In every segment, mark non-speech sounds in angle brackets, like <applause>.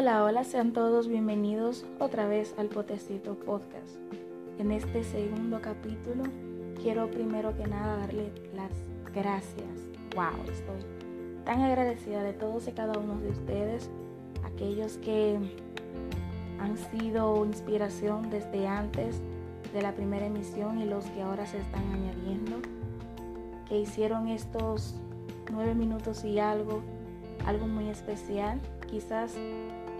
Hola, hola, sean todos bienvenidos otra vez al Potecito Podcast. En este segundo capítulo quiero primero que nada darle las gracias. Wow, estoy tan agradecida de todos y cada uno de ustedes, aquellos que han sido inspiración desde antes de la primera emisión y los que ahora se están añadiendo, que hicieron estos nueve minutos y algo, algo muy especial. Quizás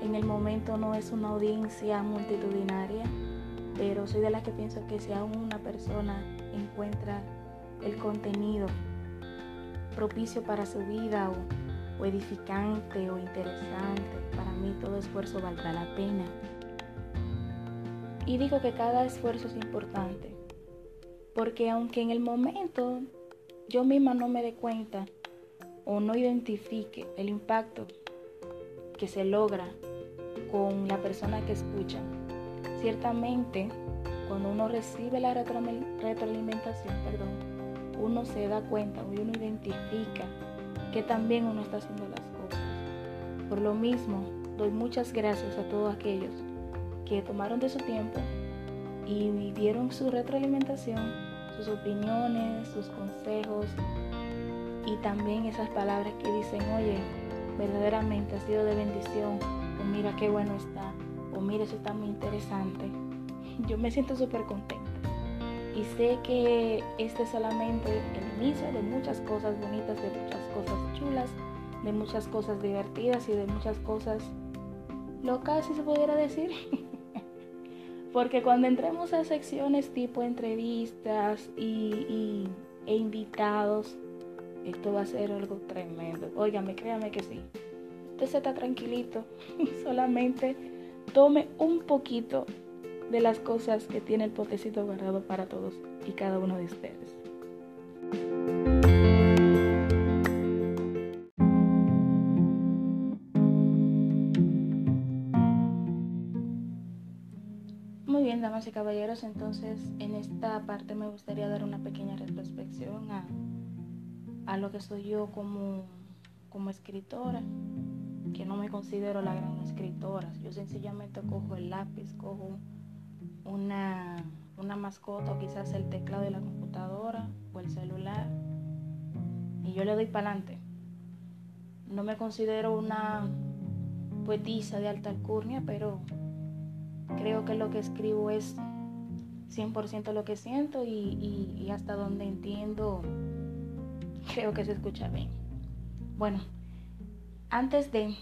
en el momento no es una audiencia multitudinaria, pero soy de las que pienso que si aún una persona encuentra el contenido propicio para su vida o, edificante o interesante, para mí todo esfuerzo valdrá la pena. Y digo que cada esfuerzo es importante, porque aunque en el momento yo misma no me dé cuenta o no identifique el impacto que se logra con la persona que escucha. Ciertamente, cuando uno recibe la retroalimentación, perdón, uno se da cuenta uno identifica que también uno está haciendo las cosas. Por lo mismo, doy muchas gracias a todos aquellos que tomaron de su tiempo y dieron su retroalimentación, sus opiniones, sus consejos y también esas palabras que dicen, oye, verdaderamente ha sido de bendición mira qué bueno está, o mira eso está muy interesante, <laughs> yo me siento súper contenta. Y sé que este es solamente el inicio de muchas cosas bonitas, de muchas cosas chulas, de muchas cosas divertidas y de muchas cosas locas, si se pudiera decir. <laughs> Porque cuando entremos a secciones tipo entrevistas y, e invitados, esto va a ser algo tremendo. Óigame, créame que sí usted se está tranquilito, <laughs> solamente tome un poquito de las cosas que tiene el potecito guardado para todos y cada uno de ustedes. Muy bien, damas y caballeros, entonces en esta parte me gustaría dar una pequeña retrospección a, a lo que soy yo como, como escritora que no me considero la gran escritora. Yo sencillamente cojo el lápiz, cojo una, una mascota o quizás el teclado de la computadora o el celular y yo le doy para adelante. No me considero una poetisa de alta alcurnia, pero creo que lo que escribo es 100% lo que siento y, y hasta donde entiendo creo que se escucha bien. Bueno, antes de,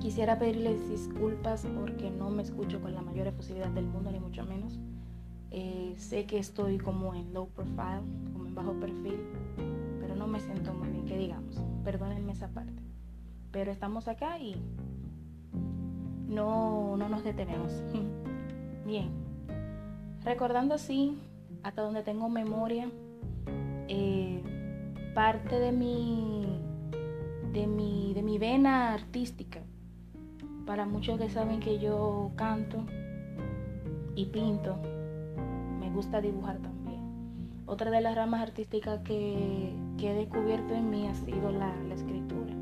quisiera pedirles disculpas porque no me escucho con la mayor efusividad del mundo, ni mucho menos. Eh, sé que estoy como en low profile, como en bajo perfil, pero no me siento muy bien, que digamos. Perdónenme esa parte. Pero estamos acá y no, no nos detenemos. <laughs> bien. Recordando así, hasta donde tengo memoria, eh, parte de mi de mi, de mi vena artística. Para muchos que saben que yo canto y pinto, me gusta dibujar también. Otra de las ramas artísticas que, he descubierto en mí ha sido la, la escritura.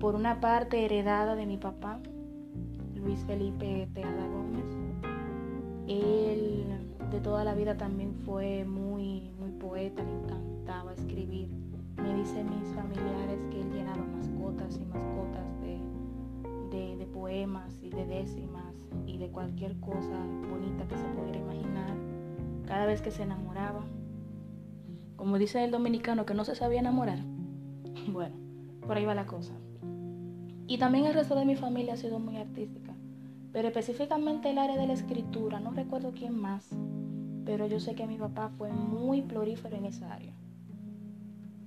Por una parte heredada de mi papá, Luis Felipe Teada Gómez. Él de toda la vida también fue muy, muy poeta, le encantaba escribir me dicen mis familiares que él llenaba mascotas y mascotas de, poemas y de décimas y de cualquier cosa bonita que se pudiera imaginar cada vez que se enamoraba. Como dice el dominicano que no se sabía enamorar. <laughs> Bueno, por ahí va la cosa. Y también el resto de mi familia ha sido muy artística, pero específicamente el área de la escritura, no recuerdo quién más, pero yo sé que mi papá fue muy florífero en esa área.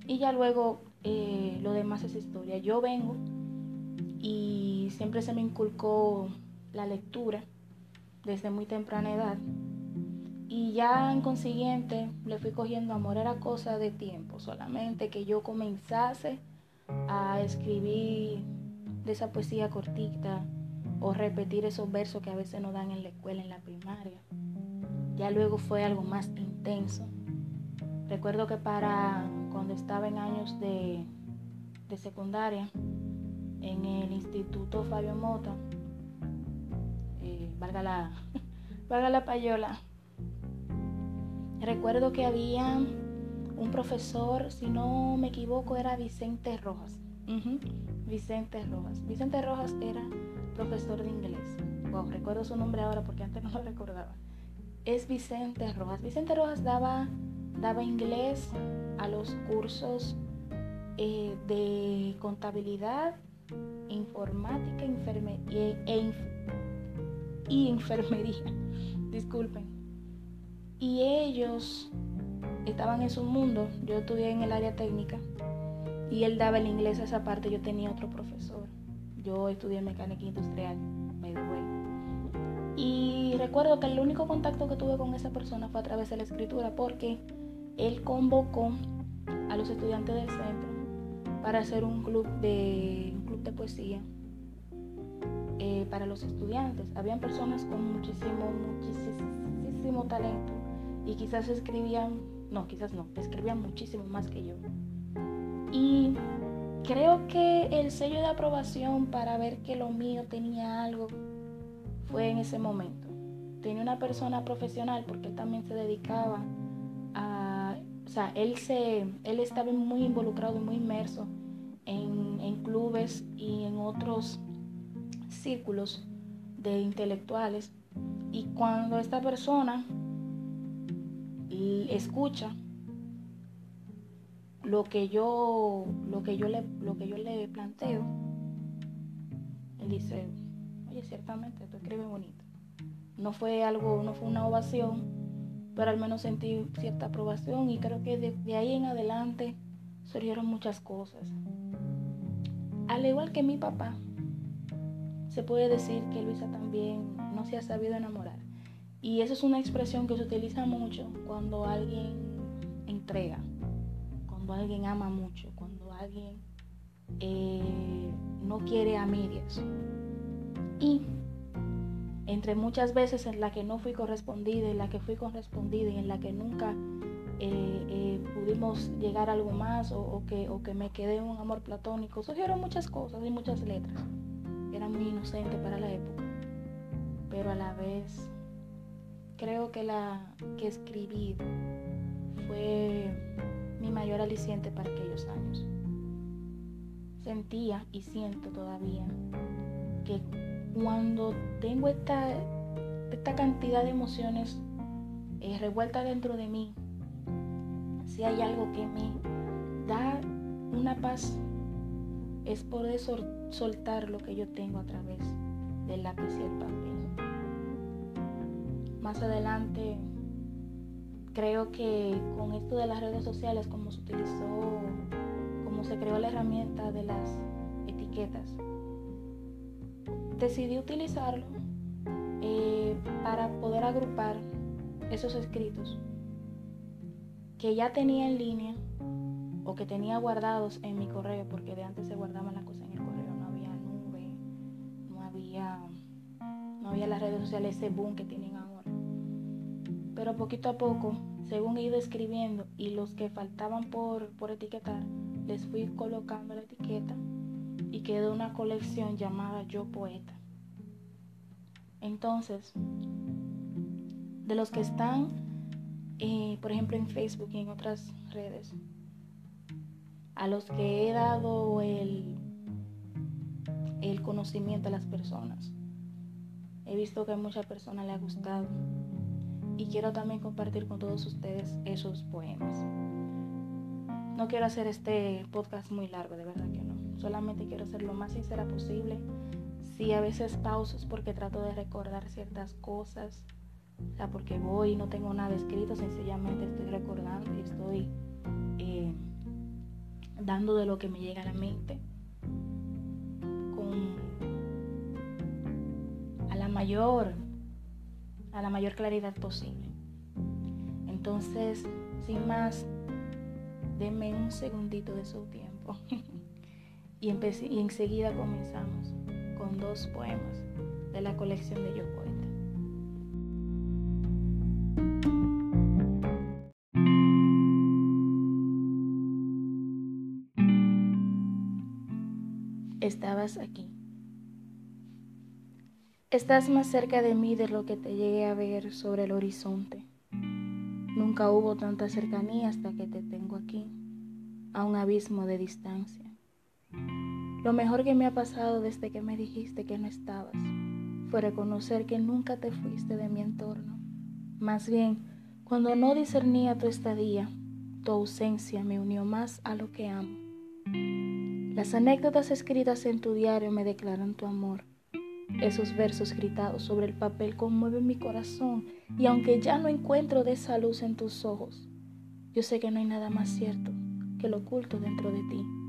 Y ya luego eh, lo demás es historia. Yo vengo y siempre se me inculcó la lectura desde muy temprana edad. Y ya en consiguiente le fui cogiendo amor. Era cosa de tiempo solamente que yo comenzase a escribir de esa poesía cortita o repetir esos versos que a veces nos dan en la escuela, en la primaria. Ya luego fue algo más intenso. Recuerdo que para cuando estaba en años de, secundaria, en el Instituto Fabio Mota, eh, valga, la, <laughs> valga la payola, recuerdo que había un profesor, si no me equivoco, era Vicente Rojas. Vicente Rojas. Vicente Rojas era profesor de inglés. Wow, recuerdo su nombre ahora porque antes <laughs> no lo recordaba. Es Vicente Rojas. Vicente Rojas daba, daba inglés a los cursos eh, de contabilidad, informática e, e y enfermería. <laughs> Disculpen. Y ellos estaban en su mundo. Yo estudié en el área técnica y él daba el inglés a esa parte. Yo tenía otro profesor. Yo estudié mecánica industrial, me Y recuerdo que el único contacto que tuve con esa persona fue a través de la escritura porque él convocó a los estudiantes del centro para hacer un club de, un club de poesía eh, para los estudiantes. Habían personas con muchísimo, muchísimo talento y quizás escribían, no, quizás no, escribían muchísimo más que yo. Y creo que el sello de aprobación para ver que lo mío tenía algo fue en ese momento. Tenía una persona profesional porque él también se dedicaba o sea, él, se, él estaba muy involucrado y muy inmerso en, en clubes y en otros círculos de intelectuales. Y cuando esta persona escucha lo que yo lo que yo le lo que yo le planteo él dice oye ciertamente tú escribes bonito no fue algo no fue una ovación pero al menos sentí cierta aprobación y creo que de, ahí en adelante surgieron muchas cosas al igual que mi papá se puede decir que Luisa también no se ha sabido enamorar y eso es una expresión que se utiliza mucho cuando alguien entrega cuando alguien ama mucho, cuando alguien eh, no quiere a medias. Y entre muchas veces en la que no fui correspondida, en la que fui correspondida y en la que nunca eh, eh, pudimos llegar a algo más o, que, o que me quedé en un amor platónico, surgieron muchas cosas y muchas letras. Era muy inocente para la época, pero a la vez creo que la que escribí fue mi mayor aliciente para aquellos años. Sentía y siento todavía que cuando tengo esta, esta cantidad de emociones eh, revueltas dentro de mí, si hay algo que me da una paz, es poder soltar lo que yo tengo a través del lápiz y el papel. Más adelante creo que con esto de las redes sociales, como se utilizó, como se creó la herramienta de las etiquetas, decidí utilizarlo eh, para poder agrupar esos escritos que ya tenía en línea o que tenía guardados en mi correo, porque de antes se guardaban las cosas en el correo, no había nube, no había, no había las redes sociales, ese boom que tienen ahora. Pero poquito a poco, según he ido escribiendo y los que faltaban por, etiquetar, les fui colocando la etiqueta y quedó una colección llamada Yo Poeta. Entonces, de los que están, eh, por ejemplo, en Facebook y en otras redes, a los que he dado el, el conocimiento a las personas, he visto que a muchas personas le ha gustado y quiero también compartir con todos ustedes esos poemas. No quiero hacer este podcast muy largo, de verdad que. Solamente quiero ser lo más sincera posible. Si a veces pausas porque trato de recordar ciertas cosas, o sea, porque voy y no tengo nada escrito, sencillamente estoy recordando y estoy eh, dando de lo que me llega a la mente. Con a la mayor a la mayor claridad posible. Entonces, sin más, denme un segundito de su tiempo <laughs> y, enseguida comenzamos con dos poemas de la colección de Yo Poeta. estabas aquí. Estás más cerca de mí de lo que te llegué a ver sobre el horizonte. Nunca hubo tanta cercanía hasta que te tengo aquí, a un abismo de distancia. Lo mejor que me ha pasado desde que me dijiste que no estabas fue reconocer que nunca te fuiste de mi entorno. Más bien, cuando no discernía tu estadía, tu ausencia me unió más a lo que amo. Las anécdotas escritas en tu diario me declaran tu amor. Esos versos gritados sobre el papel conmueven mi corazón y aunque ya no encuentro de esa luz en tus ojos, yo sé que no hay nada más cierto que lo oculto dentro de ti.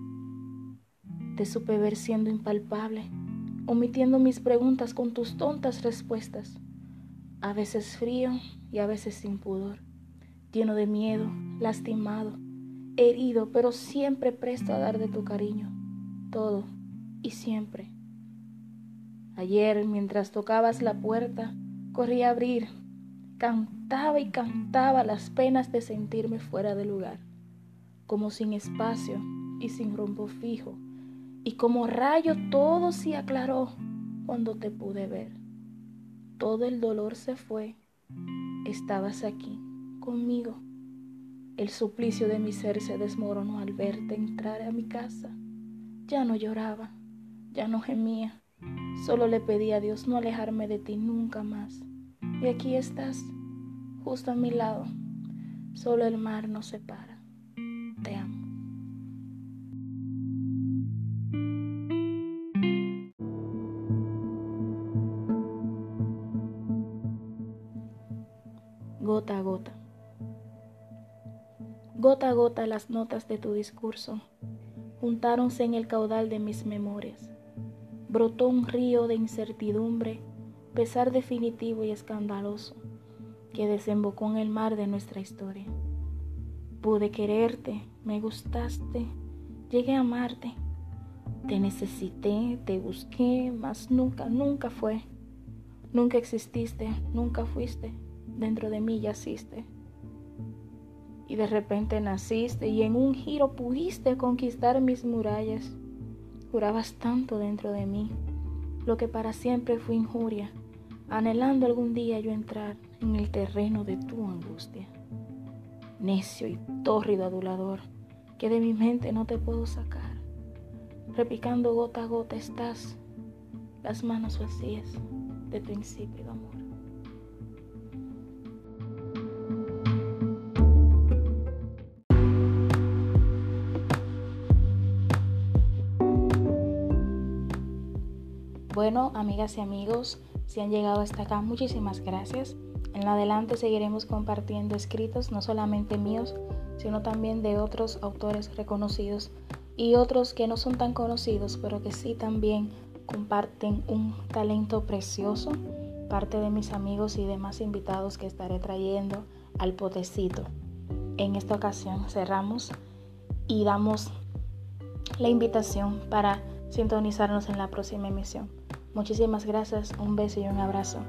Te supe ver siendo impalpable, omitiendo mis preguntas con tus tontas respuestas, a veces frío y a veces sin pudor, lleno de miedo, lastimado, herido, pero siempre presto a dar de tu cariño, todo y siempre. Ayer, mientras tocabas la puerta, corrí a abrir, cantaba y cantaba las penas de sentirme fuera de lugar, como sin espacio y sin rumbo fijo y como rayo todo se aclaró cuando te pude ver. Todo el dolor se fue. Estabas aquí, conmigo. El suplicio de mi ser se desmoronó al verte entrar a mi casa. Ya no lloraba, ya no gemía. Solo le pedí a Dios no alejarme de ti nunca más. Y aquí estás, justo a mi lado. Solo el mar nos separa. Te amo. Gota a gota las notas de tu discurso juntáronse en el caudal de mis memorias. Brotó un río de incertidumbre, pesar definitivo y escandaloso, que desembocó en el mar de nuestra historia. Pude quererte, me gustaste, llegué a amarte. Te necesité, te busqué, mas nunca, nunca fue. Nunca exististe, nunca fuiste dentro de mí yaciste. Y de repente naciste y en un giro pudiste conquistar mis murallas. Jurabas tanto dentro de mí, lo que para siempre fue injuria, anhelando algún día yo entrar en el terreno de tu angustia. Necio y tórrido adulador, que de mi mente no te puedo sacar. Repicando gota a gota estás, las manos vacías de tu insípido amor. Bueno, amigas y amigos, si han llegado hasta acá, muchísimas gracias. En adelante seguiremos compartiendo escritos, no solamente míos, sino también de otros autores reconocidos y otros que no son tan conocidos, pero que sí también comparten un talento precioso, parte de mis amigos y demás invitados que estaré trayendo al potecito. En esta ocasión cerramos y damos la invitación para sintonizarnos en la próxima emisión. Muchísimas gracias, un beso y un abrazo.